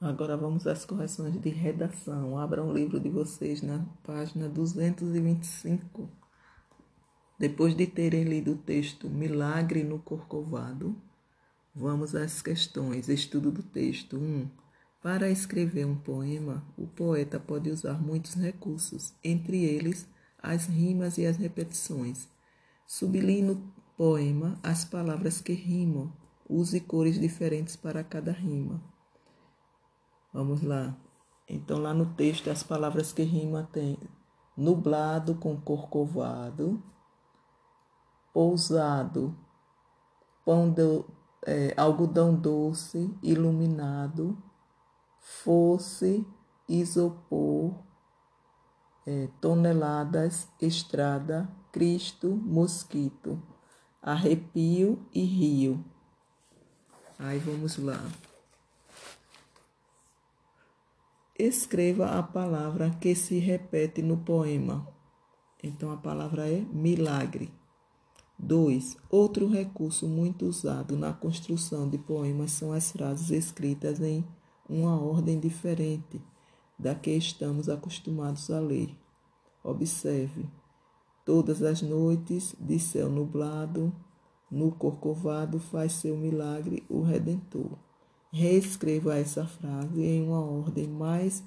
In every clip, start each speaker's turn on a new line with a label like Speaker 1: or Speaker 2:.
Speaker 1: Agora vamos às correções de redação. Abra um livro de vocês na página 225. Depois de terem lido o texto Milagre no Corcovado, vamos às questões. Estudo do texto 1. Para escrever um poema, o poeta pode usar muitos recursos, entre eles as rimas e as repetições. Sublinhe no poema as palavras que rimam. Use cores diferentes para cada rima. Vamos lá. Então, lá no texto, as palavras que rimam tem nublado com corcovado, pousado, pão do, é, algodão doce, iluminado, fosse, isopor, é, toneladas, estrada, Cristo, mosquito, arrepio e rio. Aí vamos lá. Escreva a palavra que se repete no poema. Então a palavra é milagre. 2. Outro recurso muito usado na construção de poemas são as frases escritas em uma ordem diferente da que estamos acostumados a ler. Observe: Todas as noites de céu nublado, no corcovado faz seu milagre o Redentor. Reescreva essa frase em uma ordem mais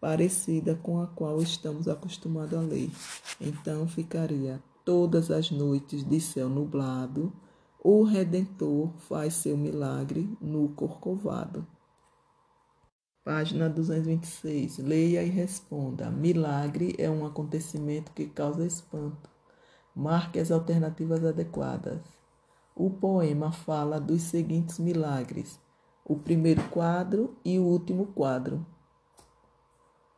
Speaker 1: parecida com a qual estamos acostumados a ler. Então ficaria: Todas as noites de céu nublado, o Redentor faz seu milagre no Corcovado. Página 226. Leia e responda. Milagre é um acontecimento que causa espanto. Marque as alternativas adequadas. O poema fala dos seguintes milagres: o primeiro quadro e o último quadro.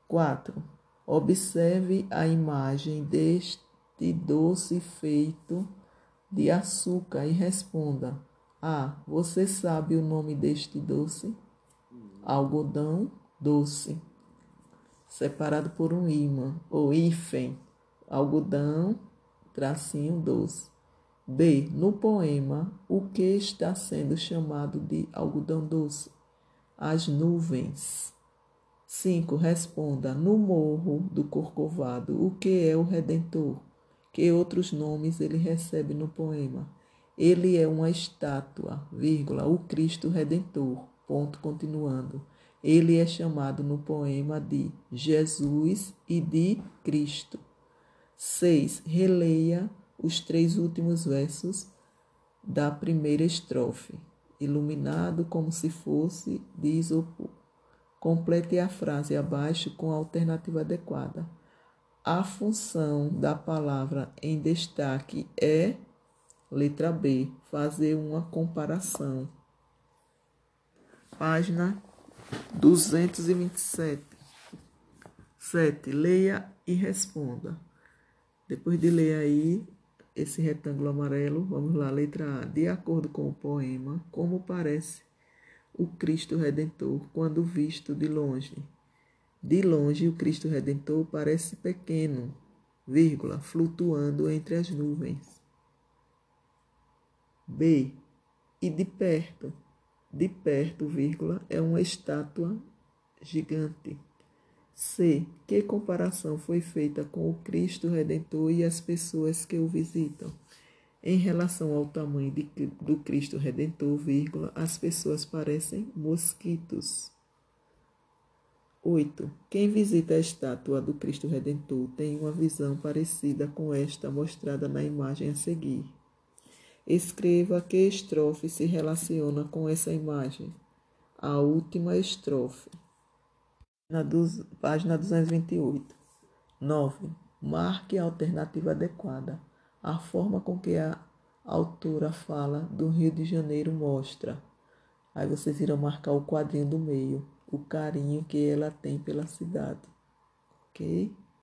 Speaker 1: 4. Observe a imagem deste doce feito de açúcar e responda: A. Você sabe o nome deste doce? Algodão doce, separado por um ímã ou hífen. Algodão, tracinho doce. B. No poema, o que está sendo chamado de algodão doce? As nuvens. 5. Responda: No morro do Corcovado, o que é o Redentor? Que outros nomes ele recebe no poema? Ele é uma estátua, vírgula, o Cristo Redentor. Ponto continuando. Ele é chamado no poema de Jesus e de Cristo. 6. Releia os três últimos versos da primeira estrofe, iluminado como se fosse de isopor. Complete a frase abaixo com a alternativa adequada. A função da palavra em destaque é, letra B, fazer uma comparação. Página 227. 7. Leia e responda. Depois de ler aí, esse retângulo amarelo, vamos lá, letra A. De acordo com o poema, como parece o Cristo Redentor quando visto de longe? De longe, o Cristo Redentor parece pequeno, vírgula, flutuando entre as nuvens. B. E de perto? De perto, vírgula, é uma estátua gigante. C. Que comparação foi feita com o Cristo Redentor e as pessoas que o visitam? Em relação ao tamanho de, do Cristo Redentor, vírgula, as pessoas parecem mosquitos. 8. Quem visita a estátua do Cristo Redentor tem uma visão parecida com esta mostrada na imagem a seguir. Escreva que estrofe se relaciona com essa imagem. A última estrofe página 228. 9. Marque a alternativa adequada. A forma com que a autora fala do Rio de Janeiro mostra. Aí vocês irão marcar o quadrinho do meio, o carinho que ela tem pela cidade. Ok?